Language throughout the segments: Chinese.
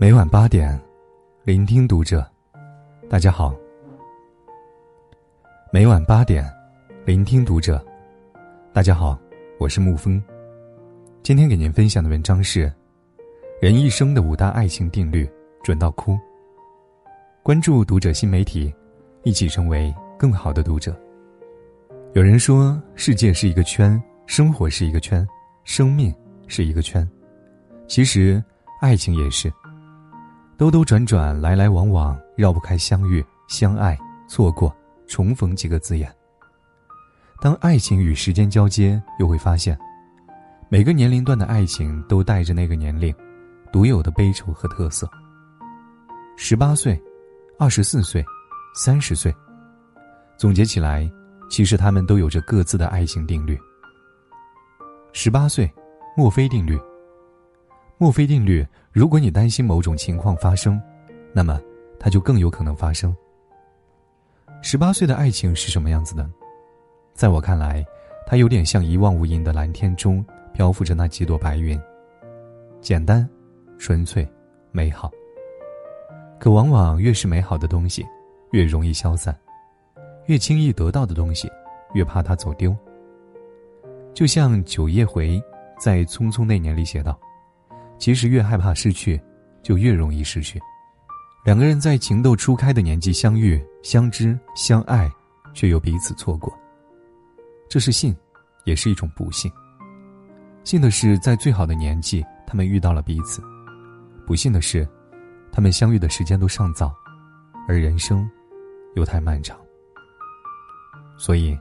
每晚八点，聆听读者。大家好。每晚八点，聆听读者。大家好，我是沐风。今天给您分享的文章是：人一生的五大爱情定律，准到哭。关注读者新媒体，一起成为更好的读者。有人说，世界是一个圈，生活是一个圈，生命是一个圈。其实，爱情也是。兜兜转转，来来往往，绕不开相遇、相爱、错过、重逢几个字眼。当爱情与时间交接，又会发现，每个年龄段的爱情都带着那个年龄独有的悲愁和特色。十八岁、二十四岁、三十岁，总结起来。其实他们都有着各自的爱情定律。十八岁，墨菲定律。墨菲定律：如果你担心某种情况发生，那么它就更有可能发生。十八岁的爱情是什么样子的？在我看来，它有点像一望无垠的蓝天中漂浮着那几朵白云，简单、纯粹、美好。可往往越是美好的东西，越容易消散。越轻易得到的东西，越怕它走丢。就像九叶回在《匆匆那年》里写道：“其实越害怕失去，就越容易失去。”两个人在情窦初开的年纪相遇、相知、相爱，却又彼此错过。这是幸，也是一种不幸。幸的是，在最好的年纪，他们遇到了彼此；不幸的是，他们相遇的时间都尚早，而人生又太漫长。所以，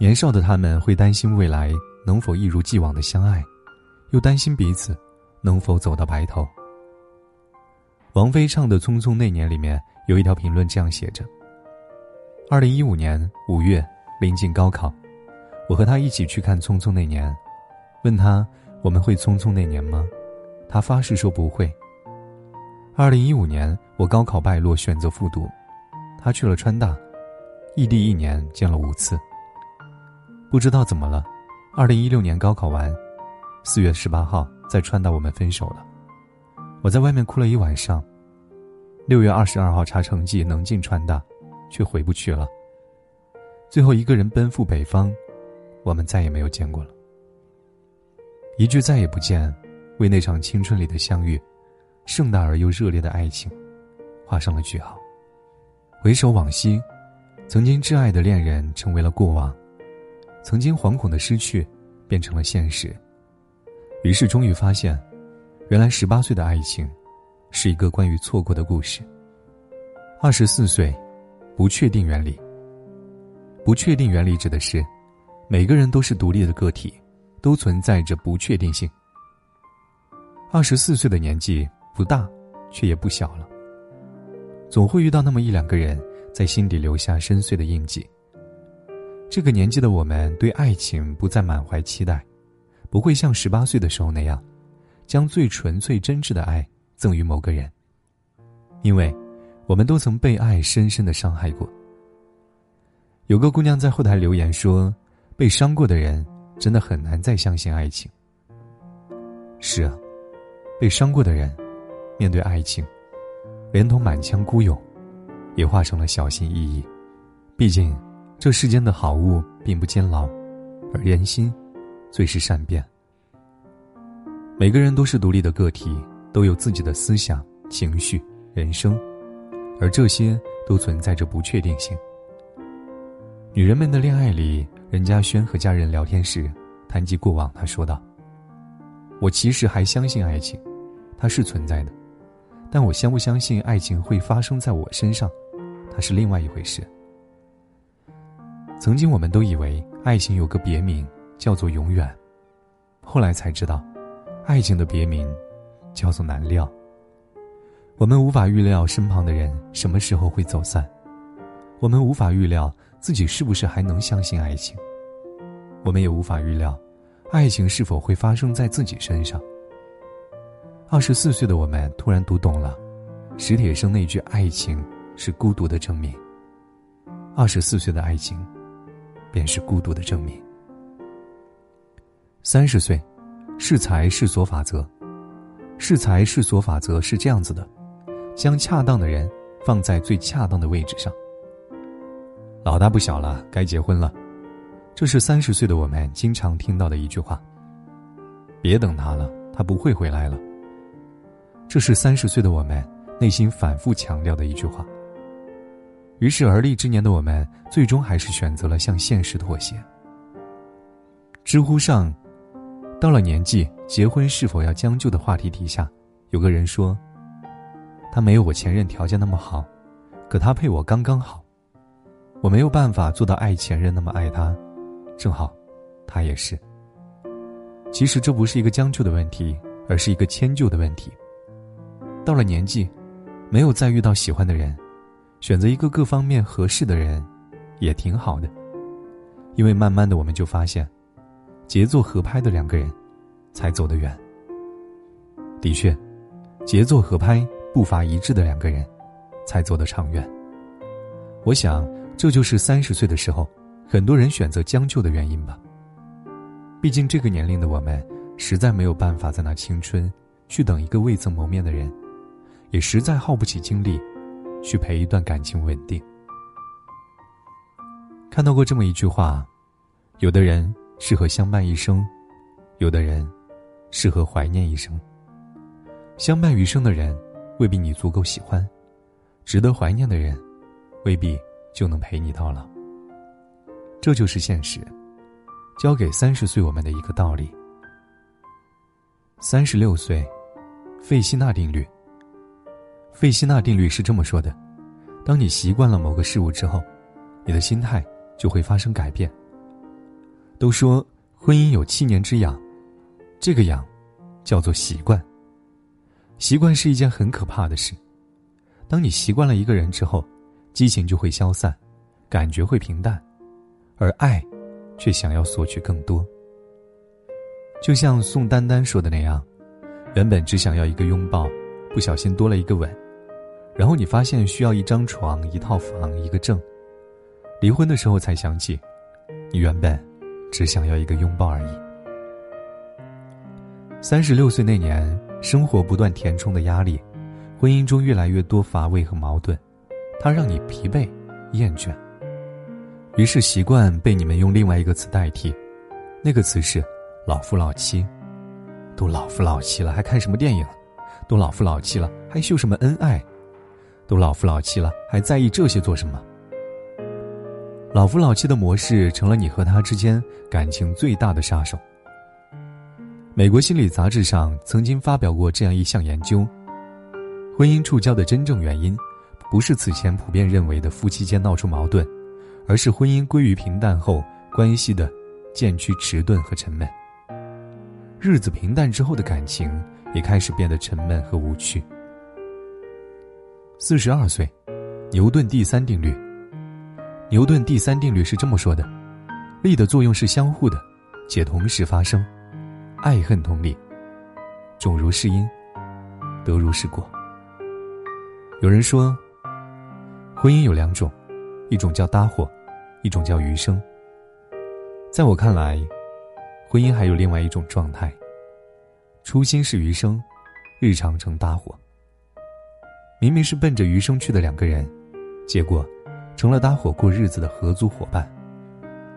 年少的他们会担心未来能否一如既往的相爱，又担心彼此能否走到白头。王菲唱的《匆匆那年》里面有一条评论这样写着：“二零一五年五月临近高考，我和他一起去看《匆匆那年》，问他我们会匆匆那年吗？他发誓说不会。二零一五年我高考败落，选择复读，他去了川大。”异地一年见了五次。不知道怎么了，二零一六年高考完，四月十八号在川大我们分手了。我在外面哭了一晚上。六月二十二号查成绩能进川大，却回不去了。最后一个人奔赴北方，我们再也没有见过了。一句再也不见，为那场青春里的相遇，盛大而又热烈的爱情，画上了句号。回首往昔。曾经挚爱的恋人成为了过往，曾经惶恐的失去，变成了现实。于是终于发现，原来十八岁的爱情，是一个关于错过的故事。二十四岁，不确定原理。不确定原理指的是，每个人都是独立的个体，都存在着不确定性。二十四岁的年纪不大，却也不小了。总会遇到那么一两个人。在心底留下深邃的印记。这个年纪的我们，对爱情不再满怀期待，不会像十八岁的时候那样，将最纯粹真挚的爱赠予某个人。因为，我们都曾被爱深深的伤害过。有个姑娘在后台留言说：“被伤过的人，真的很难再相信爱情。”是啊，被伤过的人，面对爱情，连同满腔孤勇。也化成了小心翼翼，毕竟，这世间的好物并不坚牢，而人心，最是善变。每个人都是独立的个体，都有自己的思想、情绪、人生，而这些都存在着不确定性。女人们的恋爱里，任嘉轩和家人聊天时，谈及过往，他说道：“我其实还相信爱情，它是存在的。”但我相不相信爱情会发生在我身上，它是另外一回事。曾经我们都以为爱情有个别名叫做永远，后来才知道，爱情的别名叫做难料。我们无法预料身旁的人什么时候会走散，我们无法预料自己是不是还能相信爱情，我们也无法预料，爱情是否会发生在自己身上。二十四岁的我们突然读懂了史铁生那句“爱情是孤独的证明”。二十四岁的爱情，便是孤独的证明。三十岁，适才适所法则。适才适所法则是这样子的：将恰当的人放在最恰当的位置上。老大不小了，该结婚了，这是三十岁的我们经常听到的一句话。别等他了，他不会回来了。这是三十岁的我们内心反复强调的一句话。于是而立之年的我们，最终还是选择了向现实妥协。知乎上，到了年纪结婚是否要将就的话题底下，有个人说：“他没有我前任条件那么好，可他配我刚刚好。我没有办法做到爱前任那么爱他，正好，他也是。其实这不是一个将就的问题，而是一个迁就的问题。到了年纪，没有再遇到喜欢的人。”选择一个各方面合适的人，也挺好的。因为慢慢的，我们就发现，节奏合拍的两个人，才走得远。的确，节奏合拍、步伐一致的两个人，才走得长远。我想，这就是三十岁的时候，很多人选择将就的原因吧。毕竟这个年龄的我们，实在没有办法在那青春，去等一个未曾谋面的人，也实在耗不起精力。去陪一段感情稳定。看到过这么一句话：，有的人适合相伴一生，有的人适合怀念一生。相伴余生的人，未必你足够喜欢；，值得怀念的人，未必就能陪你到老。这就是现实，教给三十岁我们的一个道理。三十六岁，费希纳定律。费希纳定律是这么说的：，当你习惯了某个事物之后，你的心态就会发生改变。都说婚姻有七年之痒，这个痒叫做习惯。习惯是一件很可怕的事。当你习惯了一个人之后，激情就会消散，感觉会平淡，而爱却想要索取更多。就像宋丹丹说的那样，原本只想要一个拥抱。不小心多了一个吻，然后你发现需要一张床、一套房、一个证。离婚的时候才想起，你原本只想要一个拥抱而已。三十六岁那年，生活不断填充的压力，婚姻中越来越多乏味和矛盾，它让你疲惫、厌倦。于是习惯被你们用另外一个词代替，那个词是“老夫老妻”。都老夫老妻了，还看什么电影？都老夫老妻了，还秀什么恩爱？都老夫老妻了，还在意这些做什么？老夫老妻的模式成了你和他之间感情最大的杀手。美国心理杂志上曾经发表过这样一项研究：婚姻触礁的真正原因，不是此前普遍认为的夫妻间闹出矛盾，而是婚姻归于平淡后关系的渐趋迟钝和沉闷。日子平淡之后的感情。也开始变得沉闷和无趣。四十二岁，牛顿第三定律。牛顿第三定律是这么说的：力的作用是相互的，且同时发生。爱恨同理，种如是因，得如是果。有人说，婚姻有两种，一种叫搭伙，一种叫余生。在我看来，婚姻还有另外一种状态。初心是余生，日常成搭伙。明明是奔着余生去的两个人，结果成了搭伙过日子的合租伙伴。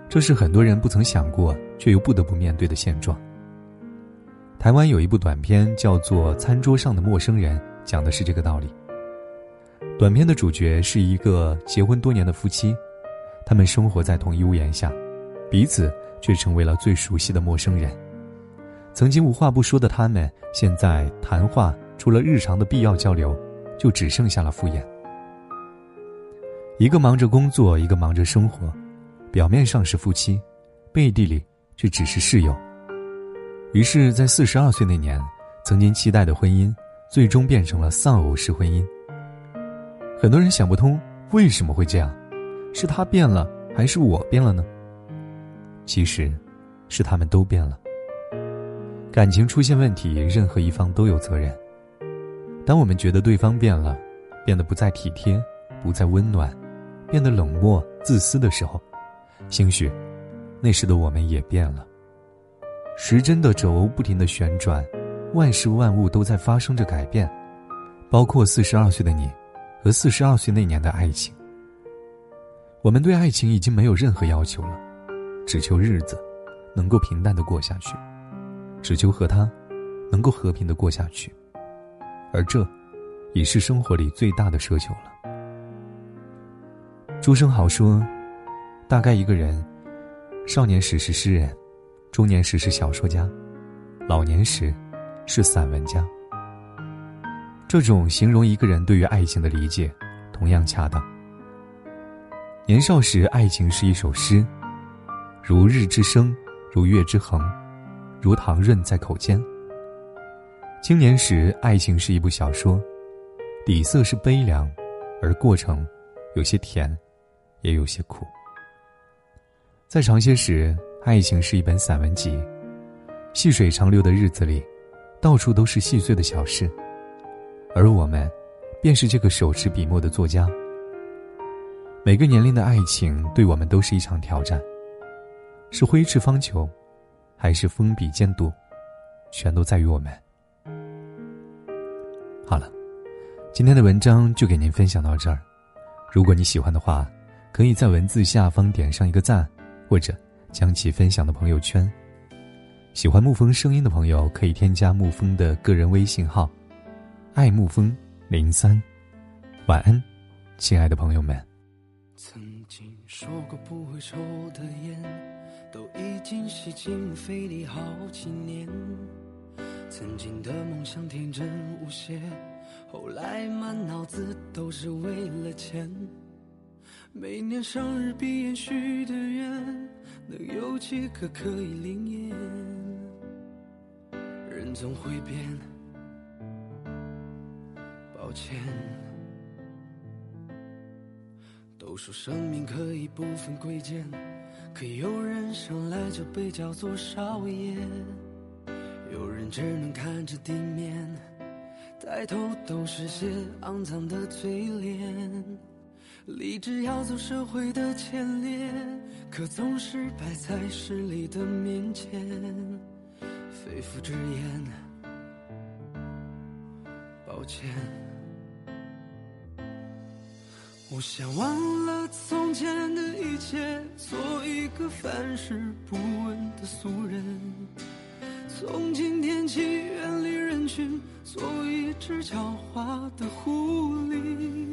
这是很多人不曾想过却又不得不面对的现状。台湾有一部短片叫做《餐桌上的陌生人》，讲的是这个道理。短片的主角是一个结婚多年的夫妻，他们生活在同一屋檐下，彼此却成为了最熟悉的陌生人。曾经无话不说的他们，现在谈话除了日常的必要交流，就只剩下了敷衍。一个忙着工作，一个忙着生活，表面上是夫妻，背地里却只是室友。于是，在四十二岁那年，曾经期待的婚姻，最终变成了丧偶式婚姻。很多人想不通为什么会这样，是他变了，还是我变了呢？其实，是他们都变了。感情出现问题，任何一方都有责任。当我们觉得对方变了，变得不再体贴，不再温暖，变得冷漠、自私的时候，兴许那时的我们也变了。时针的轴不停的旋转，万事万物都在发生着改变，包括四十二岁的你，和四十二岁那年的爱情。我们对爱情已经没有任何要求了，只求日子能够平淡的过下去，只求和他能够和平的过下去，而这，已是生活里最大的奢求了。朱生豪说：“大概一个人，少年时是诗人，中年时是小说家，老年时是散文家。”这种形容一个人对于爱情的理解，同样恰当。年少时，爱情是一首诗，如日之升，如月之恒，如糖润在口间。青年时，爱情是一部小说，底色是悲凉，而过程有些甜，也有些苦。在长些时，爱情是一本散文集，细水长流的日子里，到处都是细碎的小事。而我们，便是这个手持笔墨的作家。每个年龄的爱情，对我们都是一场挑战。是挥斥方遒，还是封笔监督，全都在于我们。好了，今天的文章就给您分享到这儿。如果你喜欢的话，可以在文字下方点上一个赞，或者将其分享到朋友圈。喜欢沐风声音的朋友，可以添加沐风的个人微信号。爱沐风零三，晚安，亲爱的朋友们。曾经说过不会抽的烟，都已经吸进肺里好几年。曾经的梦想天真无邪，后来满脑子都是为了钱。每年生日闭眼许的愿，能有几个可以灵验？人总会变。抱歉，都说生命可以不分贵贱，可有人生来就被叫做少爷，有人只能看着地面，抬头都是些肮脏的嘴脸。立志要走社会的前列，可总是摆在势力的面前，肺腑之言，抱歉。我想忘了从前的一切，做一个凡事不问的俗人。从今天起远离人群，做一只狡猾的狐狸。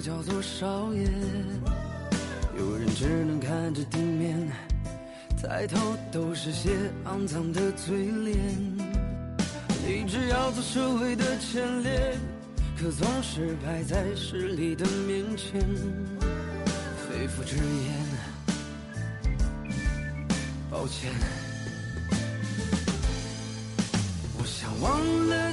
叫做少爷，有人只能看着地面，抬头都是些肮脏的嘴脸。立志要做社会的前列，可总是摆在势力的面前，肺腑之言，抱歉。我想忘了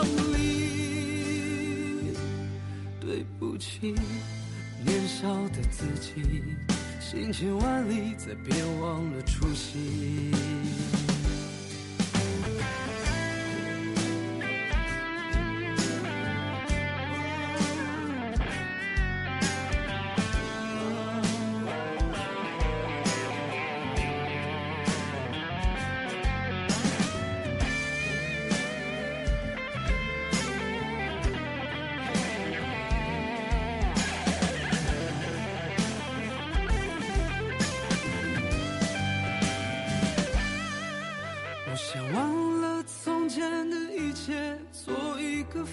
理。起。年少的自己，行千万里，再别忘了初心。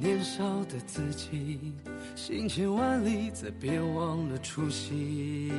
年少的自己行千万里再别忘了初心。